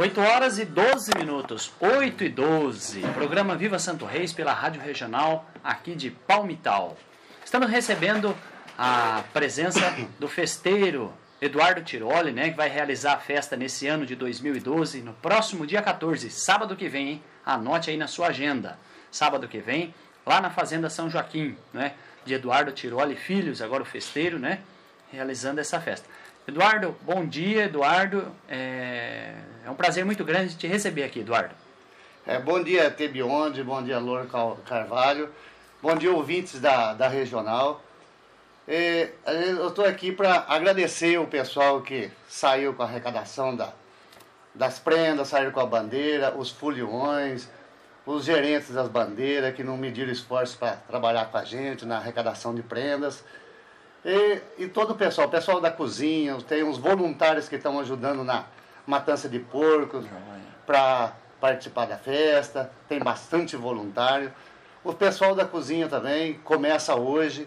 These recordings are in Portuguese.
8 horas e 12 minutos, 8 e 12. Programa Viva Santo Reis pela Rádio Regional aqui de Palmital. Estamos recebendo a presença do festeiro Eduardo Tiroli, né, que vai realizar a festa nesse ano de 2012, no próximo dia 14, sábado que vem, hein? Anote aí na sua agenda. Sábado que vem, lá na Fazenda São Joaquim, né, de Eduardo Tiroli Filhos, agora o festeiro, né, realizando essa festa. Eduardo, bom dia, Eduardo. É, é um prazer muito grande te receber aqui, Eduardo. É, bom dia, Tebionde, bom dia, Loura Carvalho. Bom dia, ouvintes da, da Regional. É, eu estou aqui para agradecer o pessoal que saiu com a arrecadação da, das prendas, saíram com a bandeira, os foliões, os gerentes das bandeiras que não mediram esforço para trabalhar com a gente na arrecadação de prendas. E, e todo o pessoal, o pessoal da cozinha, tem uns voluntários que estão ajudando na matança de porcos para participar da festa, tem bastante voluntário. O pessoal da cozinha também começa hoje.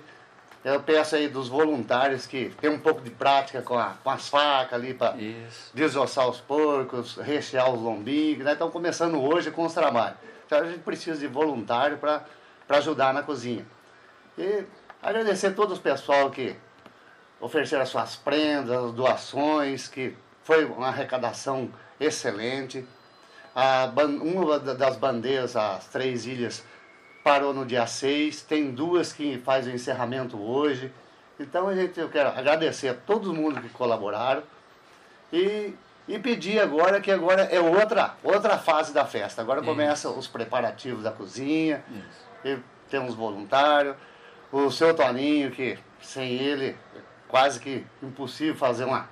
Eu peço aí dos voluntários que tem um pouco de prática com, a, com as facas ali para desossar os porcos, rechear os lombinhos, né? Estão começando hoje com os trabalhos. Então a gente precisa de voluntário para ajudar na cozinha. E Agradecer a todos o pessoal que ofereceram as suas prendas, doações, que foi uma arrecadação excelente. A, uma das bandeiras, as três ilhas, parou no dia 6, tem duas que faz o encerramento hoje. Então a gente, eu quero agradecer a todo mundo que colaboraram e, e pedir agora que agora é outra, outra fase da festa. Agora começam os preparativos da cozinha, temos voluntários o seu Toninho, que sem ele é quase que impossível fazer uma,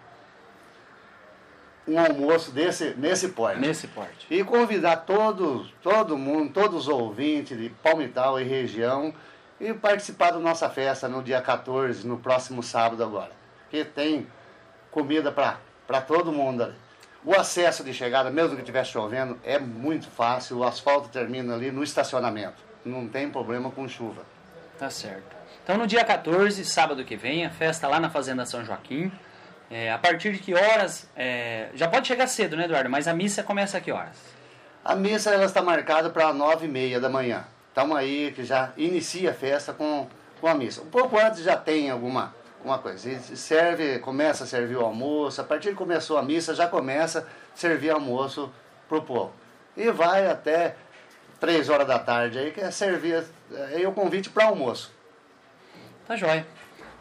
um almoço desse, nesse porte. Nesse porte. E convidar todos, todo mundo, todos os ouvintes de Palmital e região e participar da nossa festa no dia 14, no próximo sábado agora. Que tem comida para todo mundo ali. O acesso de chegada, mesmo que estiver chovendo, é muito fácil. O asfalto termina ali no estacionamento. Não tem problema com chuva. Tá certo. Então no dia 14, sábado que vem, a festa lá na Fazenda São Joaquim. É, a partir de que horas? É, já pode chegar cedo, né, Eduardo? Mas a missa começa a que horas? A missa ela está marcada para nove e meia da manhã. Estamos aí que já inicia a festa com, com a missa. Um pouco antes já tem alguma uma coisa. E serve, começa a servir o almoço. A partir que começou a missa já começa a servir almoço para o povo. E vai até três horas da tarde aí que é servir aí o convite para almoço. Tá jóia.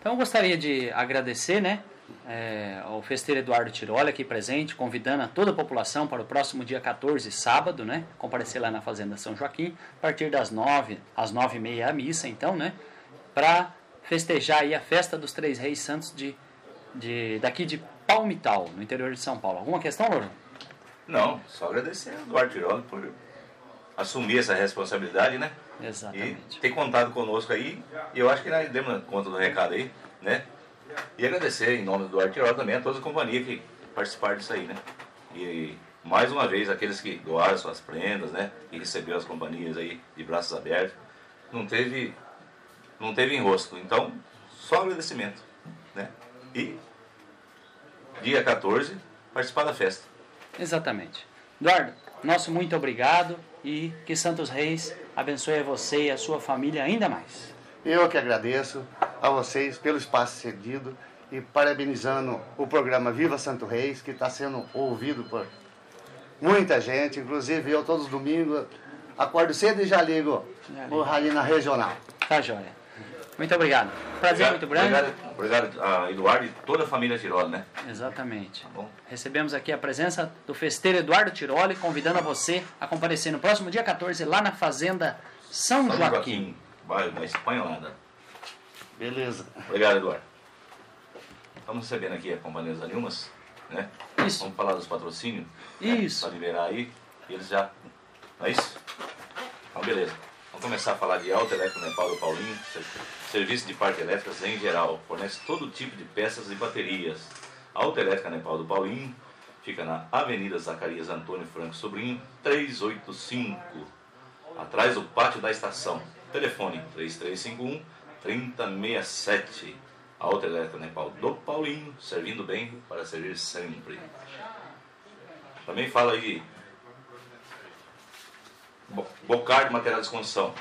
Então eu gostaria de agradecer, né? É, ao festeiro Eduardo Tiroli aqui presente, convidando a toda a população para o próximo dia 14, sábado, né? Comparecer lá na Fazenda São Joaquim, a partir das 9, às 9 e meia a missa, então, né? Para festejar aí a festa dos Três Reis Santos de, de, daqui de Palmital, no interior de São Paulo. Alguma questão, Louro? Não, só agradecer ao Eduardo Tiroli por assumir essa responsabilidade, né? Exatamente. E ter contado conosco aí, e eu acho que nós demos conta do recado aí, né? E agradecer em nome do Artirol também a toda a companhia que participaram disso aí, né? E mais uma vez aqueles que doaram suas prendas, né? E receberam as companhias aí de braços abertos. Não teve, não teve enrosco. Então, só agradecimento, né? E dia 14, participar da festa. Exatamente. Eduardo, nosso muito obrigado e que Santos Reis abençoe você e a sua família ainda mais. Eu que agradeço a vocês pelo espaço cedido e parabenizando o programa Viva Santo Reis, que está sendo ouvido por muita gente, inclusive eu todos os domingos acordo cedo e já ligo o Ralina Regional. Tá joia. Muito obrigado. Prazer obrigado, muito grande. Obrigado, obrigado a Eduardo e toda a família Tiroli, né? Exatamente. Tá Recebemos aqui a presença do festeiro Eduardo Tiroli, convidando a você a comparecer no próximo dia 14 lá na Fazenda São, São Joaquim. Joaquim, bairro da Espanholada. Beleza. Obrigado, Eduardo. Estamos recebendo aqui a Companhia das Anilmas, né? Isso. Vamos falar dos patrocínios. Isso. Né? Para liberar aí. Eles já. Não é isso? Então, beleza. Vamos começar a falar de Alta Elétrica Nepal do Paulinho. Serviço de parte elétricas em geral. Fornece todo tipo de peças e baterias. Alta Elétrica Nepal do Paulinho. Fica na Avenida Zacarias Antônio Franco Sobrinho, 385. Atrás do pátio da estação. Telefone 3351 3067. Alta Elétrica Nepal do Paulinho. Servindo bem para servir sempre. Também fala aí bocar de material de construção.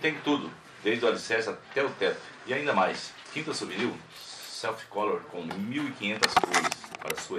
Tem tudo, desde o alicerce até o teto. E ainda mais, tinta souvenir self-color com 1.500 cores para sua